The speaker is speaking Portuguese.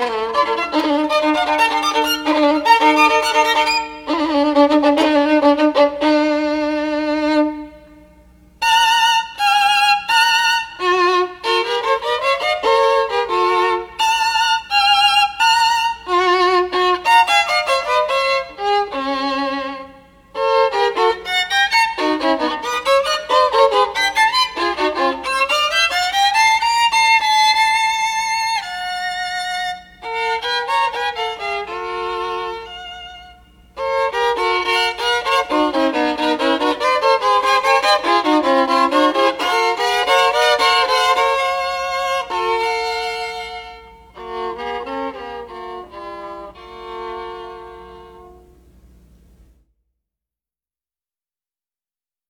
Thank uhum. you. Uhum.